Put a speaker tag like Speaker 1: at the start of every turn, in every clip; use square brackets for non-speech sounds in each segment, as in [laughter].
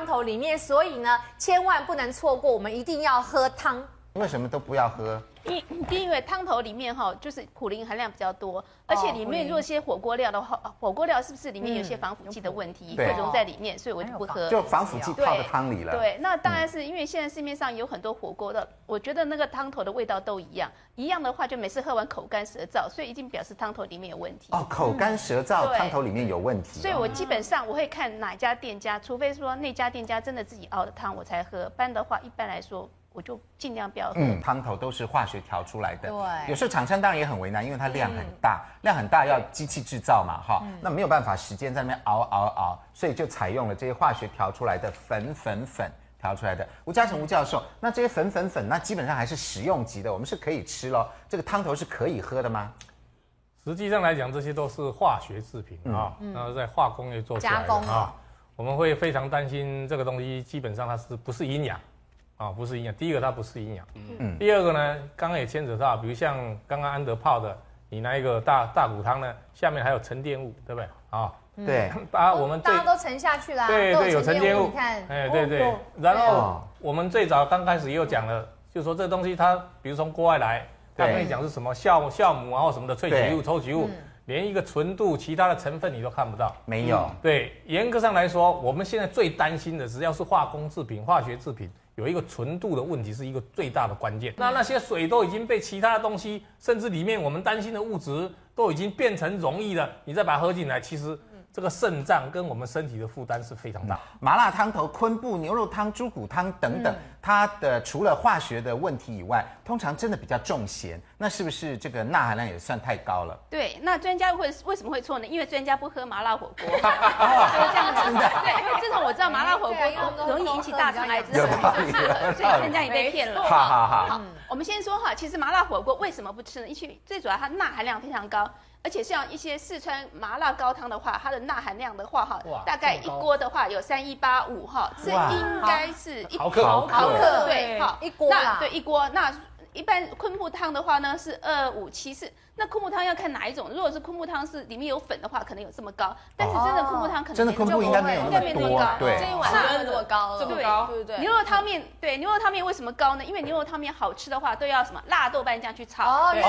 Speaker 1: 汤头里面，所以呢，千万不能错过，我们一定要喝汤。
Speaker 2: 为什么都不要喝？
Speaker 3: 因因为汤头里面哈，就是普林含量比较多，而且里面若些火锅料的话，火锅料是不是里面有些防腐剂的问题会溶在里面，所以我就不喝。
Speaker 2: 就防腐剂泡在汤里了。
Speaker 3: 对，那当然是因为现在市面上有很多火锅的，我觉得那个汤头的味道都一样，一样的话就每次喝完口干舌燥，所以一定表示汤头里面有问题。
Speaker 2: 哦，口干舌燥，汤头里面有问题。
Speaker 3: 所以我基本上我会看哪家店家，除非说那家店家真的自己熬的汤我才喝，不然的话一般来说。我就尽量不要喝。
Speaker 2: 嗯，汤头都是化学调出来的。
Speaker 1: 对。
Speaker 2: 有时候厂商当然也很为难，因为它量很大，嗯、量很大要机器制造嘛，哈、嗯。那没有办法时间在那边熬熬熬，所以就采用了这些化学调出来的粉粉粉调出来的。吴嘉诚吴教授，那这些粉粉粉，那基本上还是食用级的，我们是可以吃咯。这个汤头是可以喝的吗？
Speaker 4: 实际上来讲，这些都是化学制品啊，然后、嗯、在化工业做出来的加工啊。我们会非常担心这个东西，基本上它是不是营养？啊、哦，不是营养。第一个，它不是营养。嗯。第二个呢，刚刚也牵扯到，比如像刚刚安德泡的，你那一个大大骨汤呢，下面还有沉淀物，对不对？啊、哦，
Speaker 2: 对。[laughs]
Speaker 4: 把我们
Speaker 1: 大家都沉下去了。
Speaker 4: 对对，有沉淀物。
Speaker 1: 你看。
Speaker 4: 哎，对对。然后我们最早刚开始也有讲了，就是说这东西它，比如从国外来，它跟你讲是什么酵酵母然后什么的萃取物、抽取物，连一个纯度、其他的成分你都看不到。
Speaker 2: 没有。
Speaker 4: 对，严格上来说，我们现在最担心的只要是化工制品、化学制品。有一个纯度的问题是一个最大的关键。那那些水都已经被其他的东西，甚至里面我们担心的物质都已经变成溶液了，你再把它喝进来，其实。这个肾脏跟我们身体的负担是非常大。
Speaker 2: 麻辣汤头、昆布、牛肉汤、猪骨汤等等，它的除了化学的问题以外，通常真的比较重咸。那是不是这个钠含量也算太高了？
Speaker 3: 对，那专家会为什么会错呢？因为专家不喝麻辣火锅。[laughs] 这样子的。对，因为自从我知道麻辣火锅容易引起大肠癌之后，所以专家也被骗了。
Speaker 2: 好好好。
Speaker 3: 好，我们先说哈，其实麻辣火锅为什么不吃呢？因为最主要它钠含量非常高。而且像一些四川麻辣高汤的话，它的钠含量的话，哈，大概一锅的话有三一八五哈，这应该是一毫克，毫克对，好。一锅，那对一锅那。一般昆布汤的话呢是二五七四，那昆布汤要看哪一种？如果是昆布汤是里面有粉的话，可能有这么高。但是真的昆布汤可能
Speaker 2: 真的昆布应该没有那么高，对，
Speaker 1: 这一碗汤这么高，这么高，对不对？
Speaker 3: 牛肉汤面对牛肉汤面为什么高呢？因为牛肉汤面好吃的话都要什么辣豆瓣酱去炒
Speaker 2: 哦，对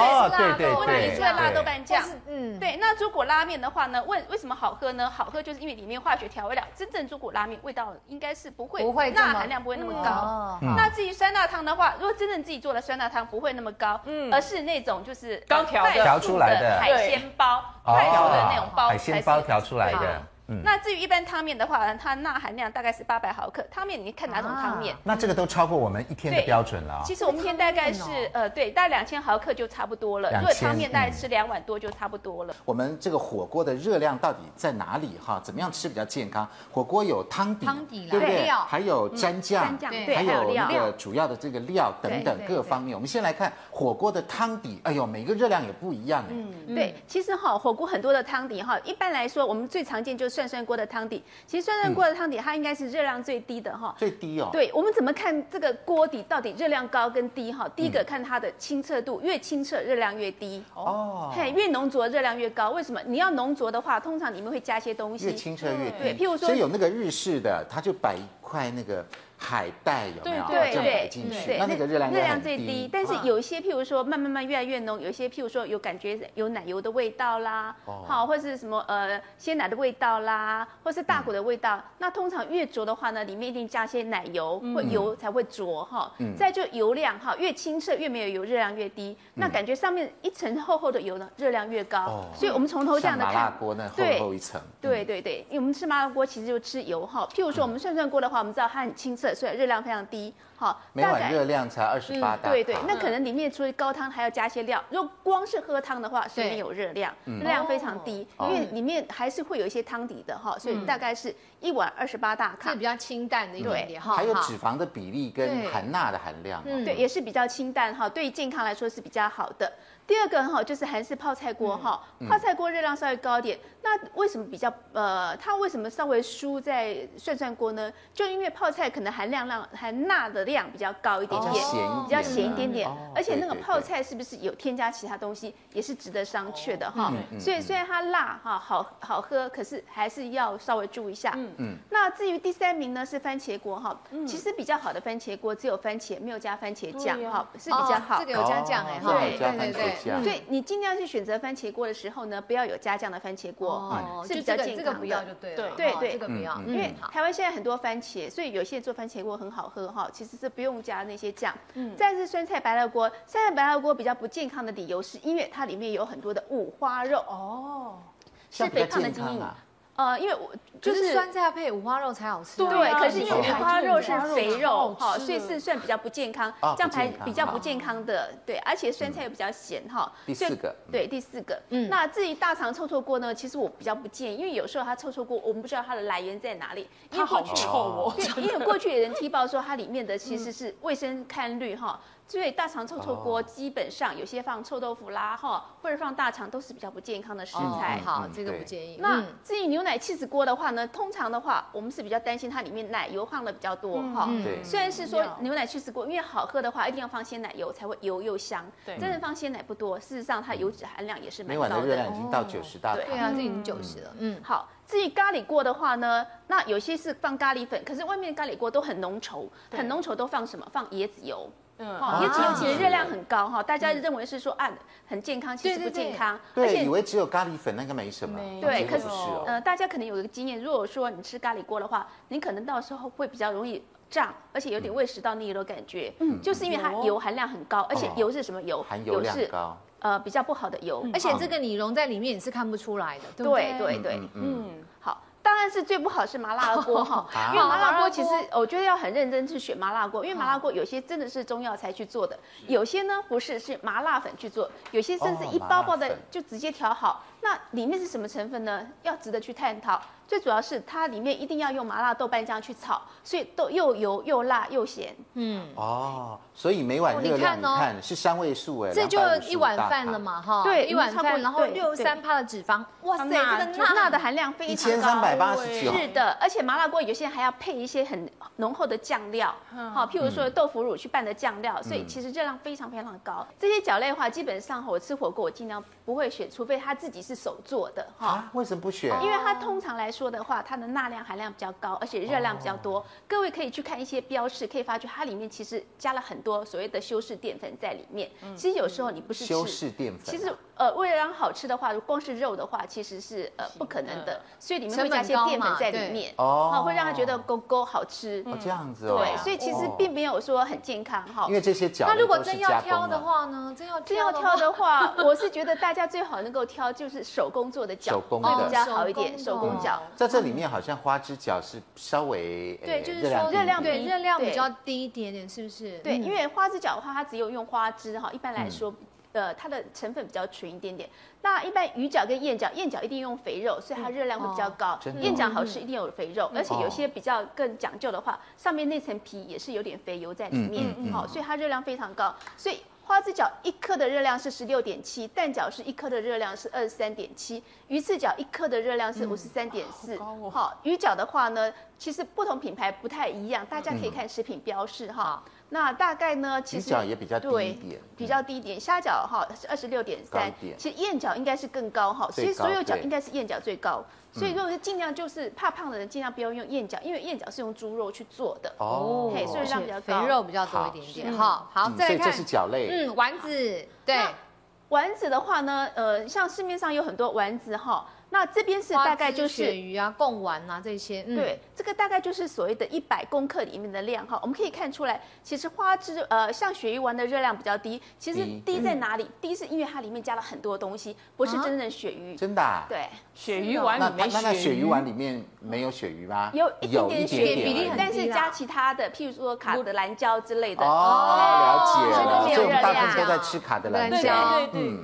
Speaker 2: 对对，
Speaker 3: 问题出在辣豆瓣酱。嗯，对。那猪骨拉面的话呢？为为什么好喝呢？好喝就是因为里面化学调味料，真正猪骨拉面味道应该是不会，不会钠含量不会那么高。那至于酸辣汤的话，如果真正自己做的酸辣汤不会那么高。嗯，而是那种就是
Speaker 2: 刚调调出来的
Speaker 3: 海鲜包，快速的那种包，
Speaker 2: 海鲜包调出来的。
Speaker 3: 那至于一般汤面的话，它钠含量大概是八百毫克。汤面你看哪种汤面？
Speaker 2: 那这个都超过我们一天的标准了。
Speaker 3: 其实我们一天大概是呃，对，大概两千毫克就差不多了。如果汤面大概吃两碗多就差不多了。
Speaker 2: 我们这个火锅的热量到底在哪里哈？怎么样吃比较健康？火锅有汤底，汤底，对不对？还有蘸酱，对还有那个主要的这个料等等各方面。我们先来看火锅的汤底，哎呦，每个热量也不一样。
Speaker 3: 嗯，对，其实哈，火锅很多的汤底哈，一般来说我们最常见就是涮涮锅的汤底。其实涮涮锅的汤底，它应该是热量最低的哈。
Speaker 2: 最低哦。
Speaker 3: 对，我们怎么看这个锅底到底热量高跟低哈？第一个看它的清澈度，越清澈热量越低。哦。嘿，越浓浊热量越高。为什么？你要浓浊的话，通常里面会加些东西。
Speaker 2: 越清澈越低。
Speaker 3: 对，譬如说，
Speaker 2: 所以有那个日式的，它就摆一块那个。海带有没有这样摆进去？那那个热量热量最低，
Speaker 3: 但是有一些譬如说慢慢慢越来越浓，有一些譬如说有感觉有奶油的味道啦，好或者是什么呃鲜奶的味道啦，或是大骨的味道。那通常越浊的话呢，里面一定加些奶油或油才会浊哈。再就油量哈，越清澈越没有油，热量越低。那感觉上面一层厚厚的油呢，热量越高。所以我们从头这样的看，
Speaker 2: 麻辣锅那厚厚一层。
Speaker 3: 对对对，因为我们吃麻辣锅其实就吃油哈。譬如说我们涮涮锅的话，我们知道它很清澈。所以热量非常低，好，
Speaker 2: 每碗热量才二十八大卡。
Speaker 3: 对对，那可能里面除了高汤还要加些料。如果光是喝汤的话，是没有热量，热量非常低，因为里面还是会有一些汤底的哈，所以大概是一碗二十八大卡，
Speaker 1: 是比较清淡的一点点哈。
Speaker 2: 还有脂肪的比例跟含钠的含量，
Speaker 3: 对，也是比较清淡哈，对于健康来说是比较好的。第二个哈就是韩式泡菜锅哈，泡菜锅热量稍微高一点，那为什么比较呃，它为什么稍微输在涮涮锅呢？就因为泡菜可能含量量含钠的量比较高一点点，比较咸一点点，而且那个泡菜是不是有添加其他东西，也是值得商榷的哈。所以虽然它辣哈好好喝，可是还是要稍微注意一下。嗯嗯。那至于第三名呢是番茄锅哈，其实比较好的番茄锅只有番茄，没有加番茄酱哈，是比较好。
Speaker 1: 这个有加酱哎哈。
Speaker 3: 对对对。所以你尽量去选择番茄锅的时候呢，不要有加酱的番茄锅，是比较健康的。
Speaker 1: 这个不要就对了。
Speaker 3: 对对，
Speaker 1: 这个不要，
Speaker 3: 因为台湾现在很多番茄，所以有些做番茄锅很好喝哈，其实是不用加那些酱。嗯。再是酸菜白肉锅，酸菜白肉锅比较不健康的理由是因为它里面有很多的五花肉哦，是肥胖的基因。呃，因为我
Speaker 1: 就是酸菜配五花肉才好吃。
Speaker 3: 对，可是因为五花肉是肥肉哈，所以是算比较不健康，这样才比较不健康的。对，而且酸菜又比较咸哈。
Speaker 2: 第四个。
Speaker 3: 对，第四个。嗯。那至于大肠臭臭锅呢，其实我比较不建议，因为有时候它臭臭锅，我们不知道它的来源在哪里。
Speaker 1: 它好臭哦。
Speaker 3: 对，[laughs] 因为过去有人踢爆说它里面的其实是卫生堪虑哈。所以大肠臭臭锅基本上有些放臭豆腐啦哈，或者放大肠都是比较不健康的食材。
Speaker 1: 好，这个不建议。
Speaker 3: 那至于牛奶起司锅的话呢，通常的话我们是比较担心它里面奶油放的比较多哈。对。虽然是说牛奶起司锅，因为好喝的话一定要放鲜奶油才会油又香。对。真的放鲜奶不多，事实上它油脂含量也是蛮高的。
Speaker 2: 每碗的热量已经到九十大卡。
Speaker 1: 对啊，这已经九十了。嗯。
Speaker 3: 好，至于咖喱锅的话呢，那有些是放咖喱粉，可是外面的咖喱锅都很浓稠，很浓稠都放什么？放椰子油。嗯，椰子油其实热量很高哈，大家认为是说啊很健康，其实不健康。
Speaker 2: 对，以为只有咖喱粉那个没什么。
Speaker 3: 对，可是呃，大家可能有一个经验，如果说你吃咖喱锅的话，你可能到时候会比较容易胀，而且有点胃食道逆流的感觉。嗯，就是因为它油含量很高，而且油是什么油？
Speaker 2: 含油量高。
Speaker 3: 呃，比较不好的油，
Speaker 1: 而且这个你溶在里面你是看不出来的。
Speaker 3: 对对对，嗯，好。当然是最不好是麻辣锅哈，[laughs] 因为麻辣锅其实我觉得要很认真去选麻辣锅，因为麻辣锅有些真的是中药材去做的，有些呢不是是麻辣粉去做，有些甚至一包包的就直接调好，那里面是什么成分呢？要值得去探讨。最主要是它里面一定要用麻辣豆瓣酱去炒，所以都又油又辣又咸。嗯
Speaker 2: 哦，所以每碗热量你看是三位数哎，
Speaker 1: 这就一碗饭了嘛哈。
Speaker 3: 对，
Speaker 1: 一碗饭，然后六十三帕的脂肪，哇塞，这个钠的含量非常高。一千
Speaker 2: 三百八十九。
Speaker 3: 是的，而且麻辣锅有些人还要配一些很浓厚的酱料，好，譬如说豆腐乳去拌的酱料，所以其实热量非常非常高。这些饺类的话，基本上我吃火锅我尽量不会选，除非他自己是手做的哈。
Speaker 2: 为什么不选？
Speaker 3: 因为它通常来说。的话，它的钠量含量比较高，而且热量比较多。各位可以去看一些标示，可以发觉它里面其实加了很多所谓的修饰淀粉在里面。其实有时候你不是吃
Speaker 2: 修饰淀粉，
Speaker 3: 其实呃为了让好吃的话，光是肉的话其实是呃不可能的，所以里面会加一些淀粉在里面，哦，会让他觉得勾勾好吃。
Speaker 2: 哦，这样子
Speaker 3: 哦。对，所以其实并没有说很健康哈。
Speaker 2: 因为这些角，
Speaker 1: 那如果真要挑的话呢？真要
Speaker 3: 真要挑的话，我是觉得大家最好能够挑就是手工做的脚，
Speaker 2: 手工
Speaker 3: 会比较好一点。手工脚
Speaker 2: 在这里面好像。花枝饺是稍微
Speaker 1: 对，就是说热量对热量比较低一点点，是不是？
Speaker 3: 对，因为花枝饺的话，它只有用花枝哈，一般来说，呃，它的成分比较纯一点点。那一般鱼饺跟燕饺，燕饺一定用肥肉，所以它热量会比较高。燕饺好吃一定有肥肉，而且有些比较更讲究的话，上面那层皮也是有点肥油在里面，好，所以它热量非常高，所以。花枝角一颗的热量是十六点七，蛋饺是一颗的热量是二十三点七，鱼翅饺一颗的热量是五十三点四。好，鱼饺的话呢，其实不同品牌不太一样，大家可以看食品标示哈。嗯、那大概呢，其
Speaker 2: 实也比较低一点，
Speaker 3: 比较低一点。虾饺哈是二十六点三，其实燕饺应该是更高哈。其实所有饺应该是燕饺最高。所以，如果是尽量就是怕胖的人，尽量不要用燕饺，因为燕饺是用猪肉去做的哦，所以量比较高，
Speaker 1: 肥肉比较多一点点。哈，好，再来看，
Speaker 2: 这是饺类，
Speaker 1: 嗯，丸子，对，
Speaker 3: 丸子的话呢，呃，像市面上有很多丸子哈。那这边是大概就是
Speaker 1: 鳕鱼啊、贡丸啊这些，
Speaker 3: 对，这个大概就是所谓的一百公克里面的量哈。我们可以看出来，其实花枝呃像鳕鱼丸的热量比较低，其实低在哪里？低是因为它里面加了很多东西，不是真正的鳕鱼。
Speaker 2: 真的？
Speaker 3: 对，
Speaker 1: 鳕鱼丸里面
Speaker 2: 那那鳕鱼丸里面没有鳕鱼吗？
Speaker 3: 有一点点鳕比例，但是加其他的，譬如说卡德兰胶之类的。
Speaker 2: 哦，了解。
Speaker 3: 所以都没有热量。
Speaker 2: 大部分都在吃卡德兰胶。
Speaker 3: 对对对。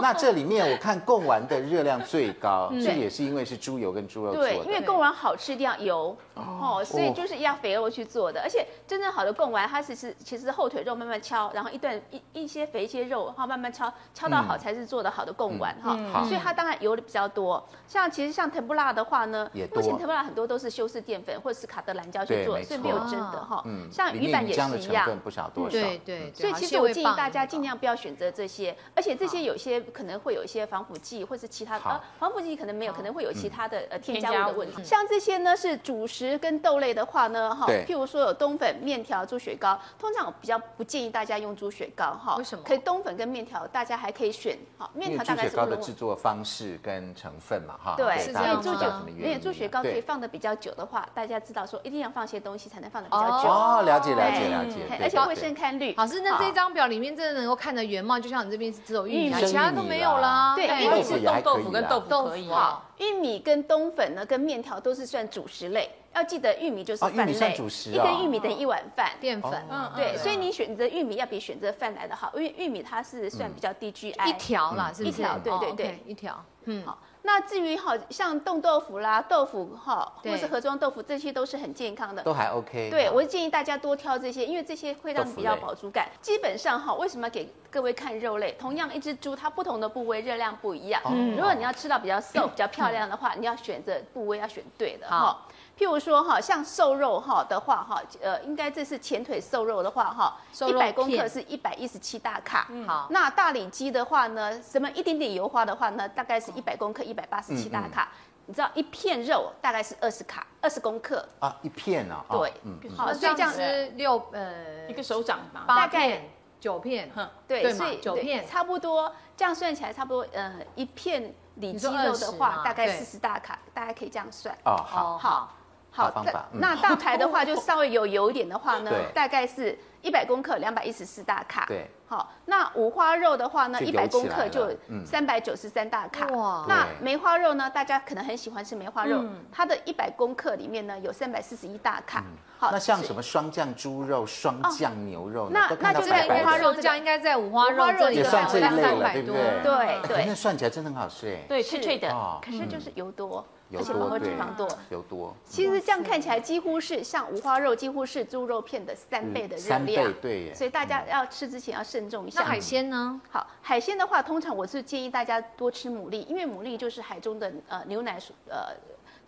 Speaker 2: 那这里面我看贡丸的热量最高，这也是因为是猪油跟猪肉做的。
Speaker 3: 对，因为贡丸好吃一定要油，哦，所以就是要肥肉去做的，而且真正好的贡丸，它是是其实后腿肉慢慢敲，然后一段一一些肥一些肉，然后慢慢敲，敲到好才是做的好的贡丸哈。所以它当然油的比较多，像其实像藤布拉的话呢，目前藤布拉很多都是修饰淀粉或者是卡德兰胶去做，所以没有真的哈。像鱼板也是一样，
Speaker 2: 不少多少。
Speaker 1: 对对。
Speaker 3: 所以其实我建议大家尽量不要选择这些，而且这些有些可能会有一些防腐剂或是其他的，防腐剂可能没有，可能会有其他的呃添加物的问题。像这些呢是主食跟豆类的。话呢，哈，譬如说有冬粉、面条、猪血糕，通常我比较不建议大家用猪血糕，哈，为什么？可以冬粉跟面条，大家还可以选，哈，面条大概是。猪血糕
Speaker 2: 的制作方式跟成分嘛，哈，
Speaker 3: 对，是这样猪血，因为猪血糕可以放的比较久的话，大家知道说一定要放些东西才能放的比较久。
Speaker 2: 哦，了解了解了解，
Speaker 3: 而且会生看绿。
Speaker 1: 老师，那这张表里面真的能够看的原貌，就像你这边是只有玉米，其他都没有啦。
Speaker 3: 对，
Speaker 2: 玉米是
Speaker 3: 豆
Speaker 2: 豆腐跟豆
Speaker 3: 腐可以。玉米跟冬粉呢，跟面条都是算主食类。要记得玉米就是饭类，一根玉米等于一碗饭，淀粉。嗯，对，所以你选择玉米要比选择饭来的好，因为玉米它是算比较低 GI。
Speaker 1: 一条啦，是不是？
Speaker 3: 一条，对对对，
Speaker 1: 一条。
Speaker 3: 嗯，好。那至于好像冻豆腐啦、豆腐哈，或是盒装豆腐，这些都是很健康的，
Speaker 2: 都还 OK。
Speaker 3: 对，我建议大家多挑这些，因为这些会让你比较饱足感。基本上哈，为什么给各位看肉类？同样一只猪，它不同的部位热量不一样。嗯，如果你要吃到比较瘦、比较漂亮的话，你要选择部位要选对的哈。譬如说哈，像瘦肉哈的话哈，呃，应该这是前腿瘦肉的话哈，一百公克是一百一十七大卡。好，那大里脊的话呢，什么一点点油花的话呢，大概是一百公克一百八十七大卡。你知道一片肉大概是二十卡，二十公克
Speaker 2: 啊，一片啊。
Speaker 3: 对，好，所以这样子
Speaker 1: 六呃一个手掌吧，
Speaker 3: 大概
Speaker 1: 九片。
Speaker 3: 对，所以九片差不多，这样算起来差不多，呃，一片里脊肉的话大概四十大卡，大家可以这样算。
Speaker 2: 哦，好，
Speaker 3: 好。好，那大排的话就稍微有油一点的话呢，大概是一百公克两百一十四大卡。
Speaker 2: 对，
Speaker 3: 好，那五花肉的话呢，一百公克就三百九十三大卡。哇，那梅花肉呢，大家可能很喜欢吃梅花肉，它的一百公克里面呢有三百四十一大卡。
Speaker 2: 好，那像什么双酱猪肉、双酱牛肉，
Speaker 3: 那那就在五花肉这样，应该在五花肉这里
Speaker 2: 也算这一类了，对不对？
Speaker 3: 对对，
Speaker 2: 那算起来真的很好吃哎。
Speaker 3: 对，脆脆的，可是就是油多。而且饱和脂肪多，
Speaker 2: 油多。
Speaker 3: 其实这样看起来几乎是像五花肉，几乎是猪肉片的三倍的热量。三倍，
Speaker 2: 对。
Speaker 3: 所以大家要吃之前要慎重一下。
Speaker 1: 那海鲜呢？
Speaker 3: 好，海鲜的话，通常我是建议大家多吃牡蛎，因为牡蛎就是海中的呃牛奶属呃。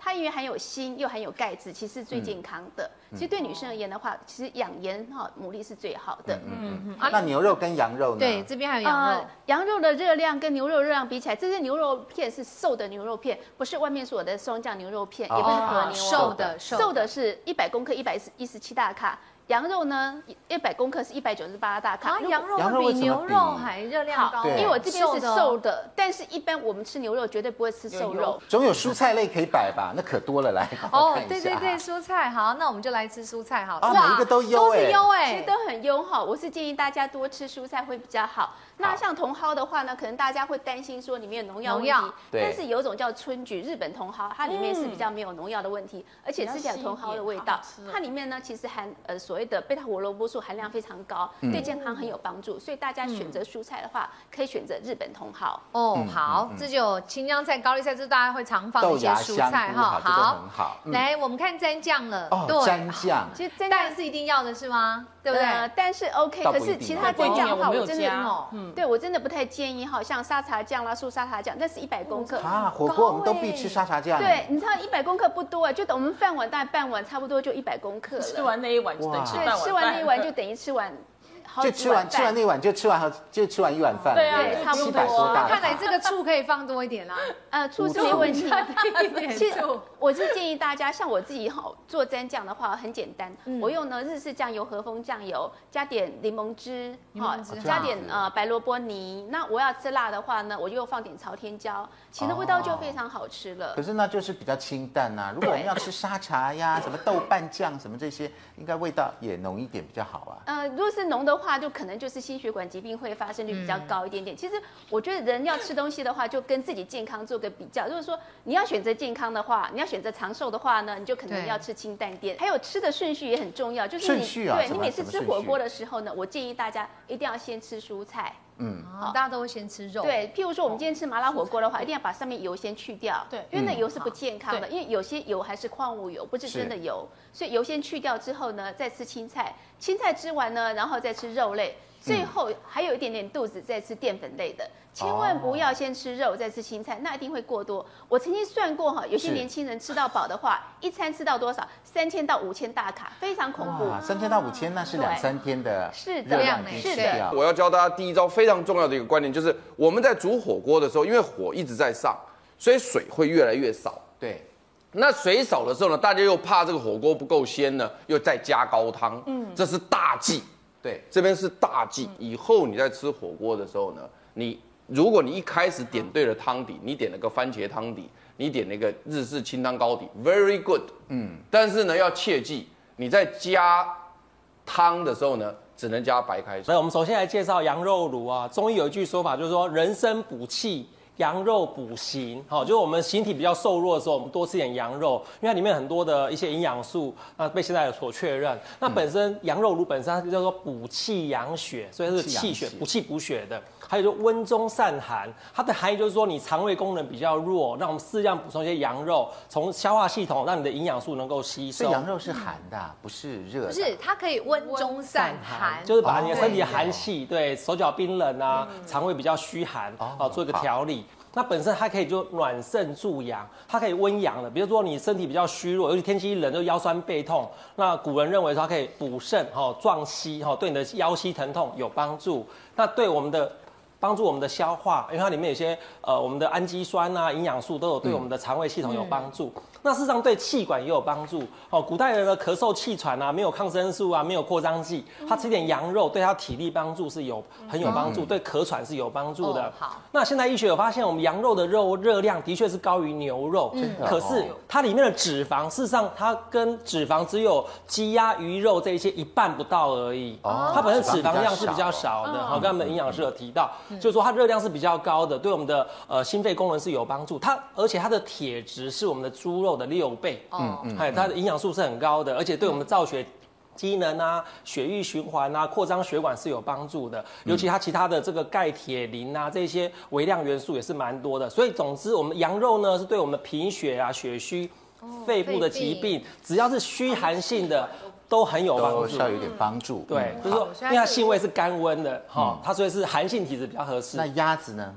Speaker 3: 它因为含有锌又含有钙质，其实是最健康的。其实对女生而言的话，其实养颜哈牡蛎是最好的。
Speaker 2: 嗯嗯。那牛肉跟羊肉呢？
Speaker 1: 对，这边还有羊肉。
Speaker 3: 羊肉的热量跟牛肉热量比起来，这些牛肉片是瘦的牛肉片，不是外面所有的霜酱牛肉片，也不是和牛。
Speaker 1: 瘦的
Speaker 3: 瘦的是一百公克一百一十七大卡。羊肉呢，一百公克是一百九十八大卡。
Speaker 1: 羊肉比牛肉还热量高。
Speaker 3: 因为我这边是瘦的，但是一般我们吃牛肉绝对不会吃瘦肉。
Speaker 2: 总有蔬菜类可以摆吧？那可多了，来。[laughs]
Speaker 1: 哦，对对对，蔬菜好，那我们就来吃蔬菜好。
Speaker 2: 哇，每一个都优哎，
Speaker 1: 优哎，
Speaker 3: 其实都很优哈。我是建议大家多吃蔬菜会比较好。那像茼蒿的话呢，可能大家会担心说里面有农药问题，但是有一种叫春菊日本茼蒿，它里面是比较没有农药的问题，而且吃起来茼蒿的味道，它里面呢其实含呃所谓的贝塔胡萝卜素含量非常高，对健康很有帮助，所以大家选择蔬菜的话，可以选择日本茼蒿。
Speaker 1: 哦，好，这就青江菜、高丽菜，这大家会常放的一些蔬菜哈。好，来我们看蘸酱了。
Speaker 2: 哦，蘸酱，
Speaker 1: 其实蘸酱是一定要的是吗？对不对？
Speaker 3: 但是 OK，可是其他蘸酱的话，我真的嗯。对，我真的不太建议哈，像沙茶酱啦、素沙茶酱，那是一百公克
Speaker 2: 啊，火锅我们都必吃沙茶酱。
Speaker 3: 对，你知道一百公克不多啊，就等我们饭碗大概半碗，差不多就一百公克了。
Speaker 5: 吃完那一碗就等于吃半碗。
Speaker 3: 对，吃完那一碗就等于吃完。
Speaker 2: 就吃完吃完那碗就吃完好就吃完一碗饭，
Speaker 3: 对啊，差不多。
Speaker 1: 看来这个醋可以放多一点啦，[laughs]
Speaker 3: 呃，醋是没问题。其实我是建议大家，像我自己好做蘸酱的话，很简单，我用呢日式酱油、和风酱油，加点柠檬汁，好，加点呃白萝卜泥。那我要吃辣的话呢，我就放点朝天椒，其实味道就非常好吃了。
Speaker 2: 可是那就是比较清淡呐。如果我们要吃沙茶呀，什么豆瓣酱什么这些，应该味道也浓一点比较好啊。
Speaker 3: 呃，如果是浓的话。话就可能就是心血管疾病会发生率比较高一点点。其实我觉得人要吃东西的话，就跟自己健康做个比较。如果说你要选择健康的话，你要选择长寿的话呢，你就可能要吃清淡点。还有吃的顺序也很重要，就是你对你每次吃火锅的时候呢，我建议大家一定要先吃蔬菜。
Speaker 1: 嗯，好，大家都会先吃肉。
Speaker 3: 对，譬如说我们今天吃麻辣火锅的话，一定要把上面油先去掉。对，因为那油是不健康的，因为有些油还是矿物油，不是真的油。所以油先去掉之后呢，再吃青菜。青菜吃完呢，然后再吃肉类。最后还有一点点肚子，再吃淀粉类的，千万不要先吃肉再吃青菜，那一定会过多。我曾经算过哈，有些年轻人吃到饱的话，[laughs] 一餐吃到多少？三千到五千大卡，非常恐怖。
Speaker 2: 三千到五千，那是两三天的
Speaker 3: 是的量，是的。
Speaker 5: 我要教大家第一招非常重要的一个观念，就是我们在煮火锅的时候，因为火一直在上，所以水会越来越少。
Speaker 2: 对，
Speaker 5: 那水少的时候呢，大家又怕这个火锅不够鲜呢，又再加高汤。嗯，这是大忌。对，这边是大忌。以后你在吃火锅的时候呢，你如果你一开始点对了汤底，你点了个番茄汤底，你点了一个日式清汤高底，very good。嗯，但是呢，要切记你在加汤的时候呢，只能加白开水。
Speaker 6: 所以我们首先来介绍羊肉炉啊。中医有一句说法，就是说人参补气。羊肉补形，好，就是我们形体比较瘦弱的时候，我们多吃点羊肉，因为它里面很多的一些营养素，那被现在有所确认。那本身羊肉炉本身它就叫做补气养血，所以它是气血补气补血的。还有就温中散寒，它的含义就是说你肠胃功能比较弱，那我们适量补充一些羊肉，从消化系统让你的营养素能够吸收。
Speaker 2: 所以羊肉是寒的，不是热的。
Speaker 1: 不是，它可以温中散寒，
Speaker 6: 就是把你的身体的寒气，对手脚冰冷啊，肠胃比较虚寒，哦，做一个调理。它本身它可以就暖肾助阳，它可以温阳的。比如说你身体比较虚弱，尤其天气一冷就腰酸背痛，那古人认为说它可以补肾哈、壮膝哈，对你的腰膝疼痛有帮助。那对我们的。帮助我们的消化，因为它里面有些呃，我们的氨基酸啊，营养素都有对我们的肠胃系统有帮助。那事实上对气管也有帮助。哦，古代人的咳嗽气喘啊，没有抗生素啊，没有扩张剂，他吃点羊肉对他体力帮助是有很有帮助，嗯、对咳喘是有帮助的。哦、好，那现在医学有发现，我们羊肉的肉热量的确是高于牛肉，嗯、可是它里面的脂肪，事实上它跟脂肪只有鸡鸭鱼肉这一些一半不到而已。哦，它本身脂肪量是比较少的。好，刚才我们的营养师有提到。就是说它热量是比较高的，对我们的呃心肺功能是有帮助。它而且它的铁质是我们的猪肉的六倍，嗯嗯，还有它的营养素是很高的，而且对我们的造血机能啊、血液循环啊、扩张血管是有帮助的。尤其它其他的这个钙、铁、磷啊这些微量元素也是蛮多的。所以总之，我们羊肉呢是对我们贫血啊、血虚、肺部的疾病，只要是虚寒性的。都很有帮助，
Speaker 2: 都需要有点帮助。
Speaker 6: 对，就是说，因为它性味是甘温的，哈，它所以是寒性体质比较合适。
Speaker 2: 那鸭子呢？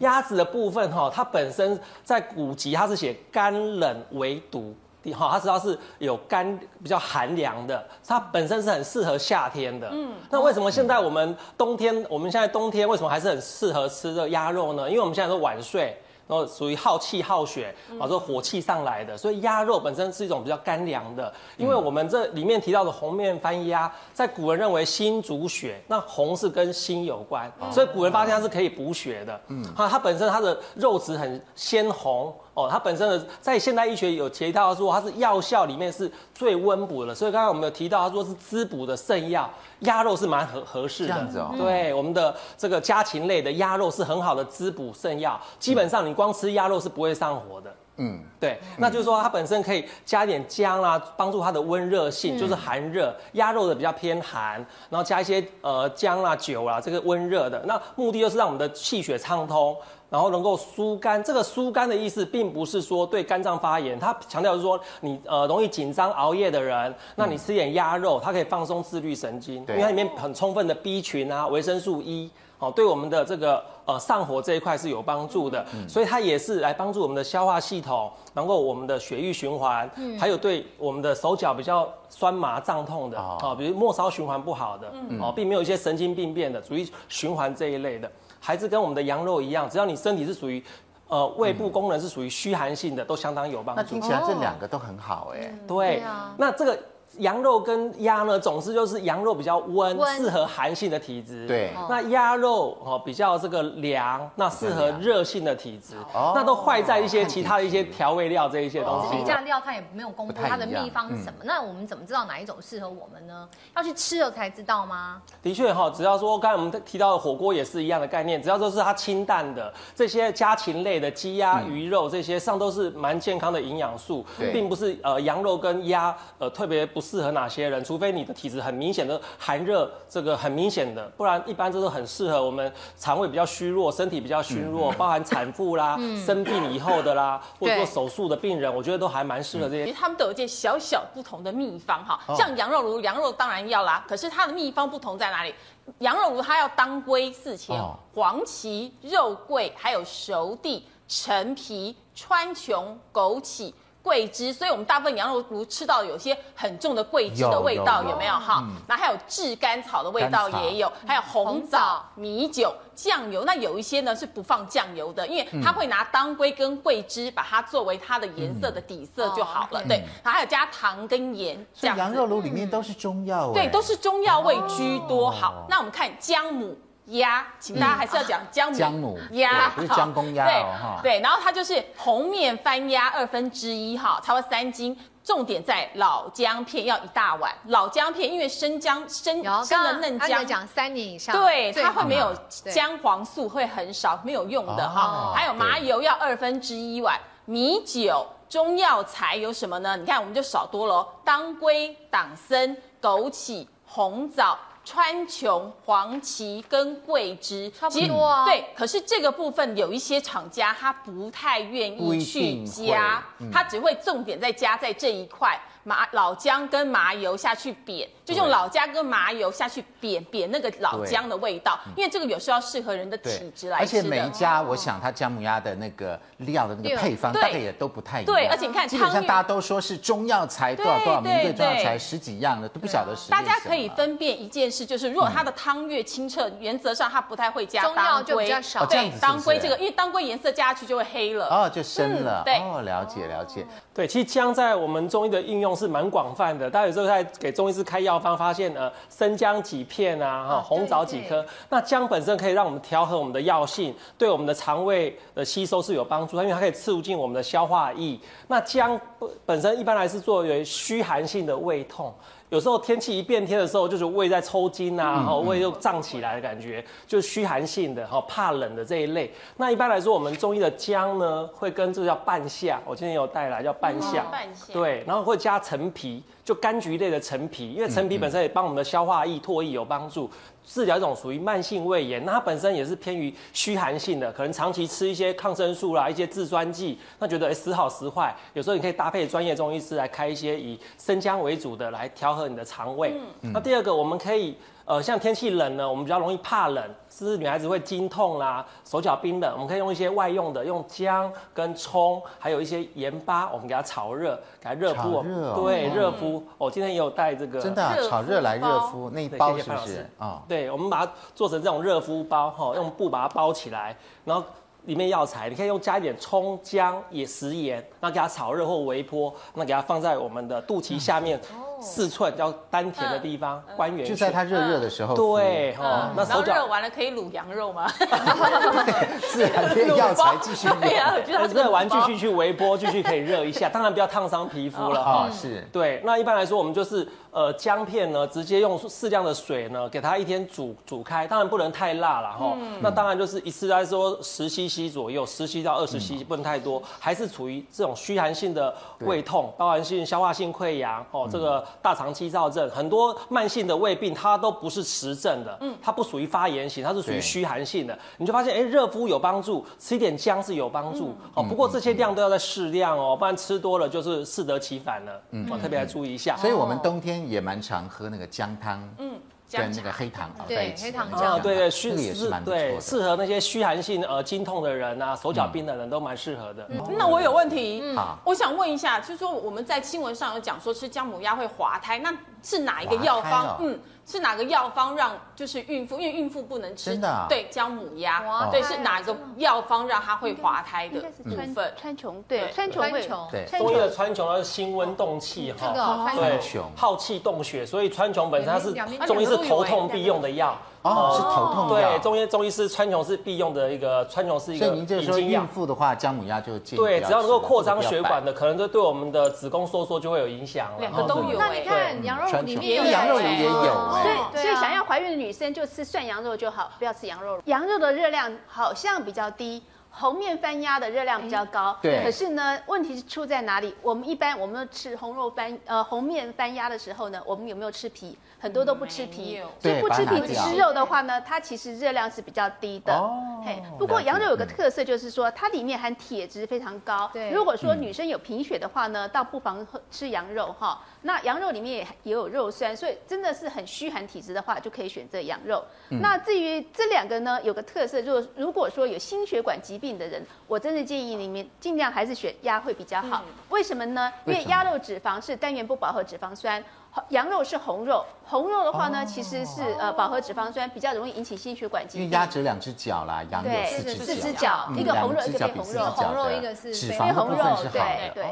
Speaker 6: 鸭子的部分，哈，它本身在古籍它是写干冷为毒，好，它知道是有干比较寒凉的，它本身是很适合夏天的。嗯，那为什么现在我们冬天，我们现在冬天为什么还是很适合吃这鸭肉呢？因为我们现在都晚睡。然后属于耗气耗血，啊，这火气上来的，所以鸭肉本身是一种比较干凉的。因为我们这里面提到的红面番鸭，在古人认为心主血，那红是跟心有关，所以古人发现它是可以补血的。嗯，它它本身它的肉质很鲜红。哦，它本身的在现代医学有提到说它是药效里面是最温补的，所以刚刚我们有提到，他说是滋补的圣药，鸭肉是蛮合合适的。这样子哦。对，我们的这个家禽类的鸭肉是很好的滋补圣药，基本上你光吃鸭肉是不会上火的。嗯，对，那就是说它本身可以加一点姜啦，帮助它的温热性，就是寒热。鸭肉的比较偏寒，然后加一些呃姜啦、酒啦，这个温热的，那目的就是让我们的气血畅通。然后能够疏肝，这个疏肝的意思，并不是说对肝脏发炎，它强调是说你呃容易紧张熬夜的人，那你吃点鸭肉，它可以放松自律神经，因为它里面很充分的 B 群啊、维生素 E，哦，对我们的这个呃上火这一块是有帮助的，所以它也是来帮助我们的消化系统，然后我们的血液循环，还有对我们的手脚比较酸麻胀痛的啊，比如末梢循环不好的哦，并没有一些神经病变的，属于循环这一类的。还是跟我们的羊肉一样，只要你身体是属于，呃，胃部功能是属于虚寒性的，都相当有帮助。
Speaker 2: 那听起来这两个都很好哎、欸。
Speaker 6: 对，那这个。羊肉跟鸭呢，总之就是羊肉比较温，适合寒性的体质。
Speaker 2: 对，
Speaker 6: 那鸭肉哦比较这个凉，那适合热性的体质。哦，那都坏在一些其他的一些调味料这一些东西。
Speaker 1: 这家料它也没有公布它的秘方是什么，那我们怎么知道哪一种适合我们呢？要去吃了才知道吗？
Speaker 6: 的确哈，只要说刚才我们提到的火锅也是一样的概念，只要说是它清淡的这些家禽类的鸡鸭鱼肉这些上都是蛮健康的营养素，并不是呃羊肉跟鸭呃特别不。适合哪些人，除非你的体质很明显的寒热，这个很明显的，不然一般都是很适合我们肠胃比较虚弱、身体比较虚弱，嗯、包含产妇啦、嗯、生病以后的啦，或者做手术的病人，我觉得都还蛮适合这些。
Speaker 7: 其实他们都有一些小小不同的秘方哈，像羊肉炉，羊肉当然要啦，可是它的秘方不同在哪里？羊肉炉它要当归四钱、黄芪、肉桂，还有熟地、陈皮、川穹、枸杞。桂枝，所以我们大部分羊肉炉吃到有些很重的桂枝的味道，有，没有哈？那、嗯、还有炙甘草的味道也有，还有红枣、米酒、酱油。那有一些呢是不放酱油的，因为它会拿当归跟桂枝把它作为它的颜色的底色就好了。嗯、对，然后还有加糖跟盐。
Speaker 2: 所以羊肉炉里面都是中药、嗯，
Speaker 7: 对，都是中药味居多。好，那我们看姜母。鸭，请大家还是要讲姜母。姜母
Speaker 2: 鸭，不是姜公鸭哦。
Speaker 7: 对，对，然后它就是红面番鸭二分之一哈，差不多三斤。重点在老姜片要一大碗。老姜片因为生姜生生的嫩姜，
Speaker 1: 讲三年以上，
Speaker 7: 对，它会没有姜黄素，会很少，没有用的哈。还有麻油要二分之一碗，米酒、中药材有什么呢？你看我们就少多了，当归、党参、枸杞、红枣。川穹、黄芪跟桂枝，
Speaker 1: 差不多啊。
Speaker 7: 对，可是这个部分有一些厂家他不太愿意去加，他只会重点在加在这一块。麻老姜跟麻油下去煸，就用老姜跟麻油下去煸煸那个老姜的味道，因为这个有时候要适合人的体质来吃。
Speaker 2: 而且每一家，我想它姜母鸭的那个料的那个配方大概也都不太一样。
Speaker 7: 对，而且你看，
Speaker 2: 基本上大家都说是中药材多少多少名贵中药材十几样的，都不晓得是。
Speaker 7: 大家可以分辨一件事，就是如果它的汤越清澈，原则上它不太会加当归。
Speaker 1: 中药就比较少。
Speaker 7: 对，当归这个，因为当归颜色加下去就会黑了。
Speaker 2: 哦，就深了。对，哦，了解了解。
Speaker 6: 对，其实姜在我们中医的应用是蛮广泛的。大家有时候在给中医师开药方，发现呃生姜几片啊，哈红枣几颗。那姜本身可以让我们调和我们的药性，对我们的肠胃的吸收是有帮助，因为它可以促进我们的消化液。那姜本身一般来是作为虚寒性的胃痛。有时候天气一变天的时候，就是胃在抽筋啊，然后胃又胀起来的感觉，就是虚寒性的哈，怕冷的这一类。那一般来说，我们中医的姜呢，会跟这个叫半夏，我今天有带来叫半夏，半夏，对，然后会加陈皮，就柑橘类的陈皮，因为陈皮本身也帮我们的消化液、唾液有帮助。治疗一种属于慢性胃炎，那它本身也是偏于虚寒性的，可能长期吃一些抗生素啦，一些制酸剂，那觉得哎时好时坏，有时候你可以搭配专业中医师来开一些以生姜为主的来调和你的肠胃。嗯、那第二个我们可以。呃，像天气冷呢，我们比较容易怕冷，是不是女孩子会经痛啦，手脚冰冷，我们可以用一些外用的，用姜跟葱，还有一些盐巴，我们给它炒热，给它热敷。热哦。对，热敷。我今天也有带这个。
Speaker 2: 真的啊，炒热来热敷那一包是不是？
Speaker 6: 啊，对，我们把它做成这种热敷包，哈，用布把它包起来，然后。里面药材，你可以用加一点葱、姜、也食盐，那给它炒热或微波，那给它放在我们的肚脐下面四寸，叫丹田的地方，关元穴。
Speaker 2: 就在它热热的时候。
Speaker 6: 对，哦，
Speaker 7: 那手脚热完了可以卤羊肉吗？[laughs] [laughs]
Speaker 2: 自然用药材继续。
Speaker 7: 对呀，
Speaker 6: 热完继续去微波，继续可以热一下，当然不要烫伤皮肤了哈。
Speaker 2: 是。
Speaker 6: 对，那一般来说我们就是。呃，姜片呢，直接用适量的水呢，给它一天煮煮开，当然不能太辣了哈。嗯、那当然就是一次来说十 CC 左右，十 CC 到二十 CC，不能太多，还是处于这种虚寒性的胃痛、包含性消化性溃疡哦，这个大肠激躁症，很多慢性的胃病它都不是实症的，嗯，它不属于发炎型，它是属于虚寒性的。你就发现，哎，热敷有帮助，吃一点姜是有帮助哦。不过这些量都要在适量哦，不然吃多了就是适得其反了。嗯，我特别来注意一下。
Speaker 2: 所以我们冬天。也蛮常喝那个姜汤，嗯，跟那个黑糖
Speaker 1: 对，黑糖
Speaker 6: 姜，对对，虚也是蛮对，适合那些虚寒性呃经痛的人啊，手脚冰的人都蛮适合的。
Speaker 7: 那我有问题，嗯，我想问一下，就是说我们在新闻上有讲说吃姜母鸭会滑胎，那是哪一个药方？嗯。是哪个药方让就是孕妇，因为孕妇不能吃，真的对姜母鸭，对是哪个药方让它会滑胎的部分？
Speaker 1: 川穹，对川穹会，
Speaker 6: 对中医的川穹它是辛温动气哈，对耗气动血，所以川穹本身它是中医是头痛必用的药。
Speaker 2: 哦，是头痛药。
Speaker 6: 对，中医中医是川穹是必用的一个，川穹是一个。
Speaker 2: 所以您就是说孕妇的话，姜母鸭就建议。
Speaker 6: 对，只要能够扩张血管的，可能就对我们的子宫收缩就会有影响了。
Speaker 7: 两个都有。
Speaker 1: 那你看羊肉里面有，
Speaker 2: 羊肉里也有。
Speaker 7: 所以所以想要怀孕的女生就吃涮羊肉就好，不要吃羊肉。
Speaker 1: 羊肉的热量好像比较低。
Speaker 3: 红面番鸭的热量比较高，
Speaker 2: 对。
Speaker 3: 可是呢，问题是出在哪里？我们一般我们吃红肉番呃红面番鸭的时候呢，我们有没有吃皮？很多都不吃皮，所以不吃皮只吃肉的话呢，它其实热量是比较低的。哦。嘿，不过羊肉有个特色就是说，它里面含铁质非常高。对。如果说女生有贫血的话呢，倒不妨吃羊肉哈。那羊肉里面也也有肉酸，所以真的是很虚寒体质的话，就可以选择羊肉。那至于这两个呢，有个特色，就是如果说有心血管疾病的人，我真的建议你们尽量还是选鸭会比较好。为什么呢？因为鸭肉脂肪是单元不饱和脂肪酸。羊肉是红肉，红肉的话呢，其实是呃饱和脂肪酸，比较容易引起心血管疾病。
Speaker 2: 因为鸭只有两只脚啦，羊有四只脚，
Speaker 3: 四只脚，一个红肉，一个红肉，
Speaker 1: 红肉一个是
Speaker 2: 脂肪的部分是好的。
Speaker 3: 对对。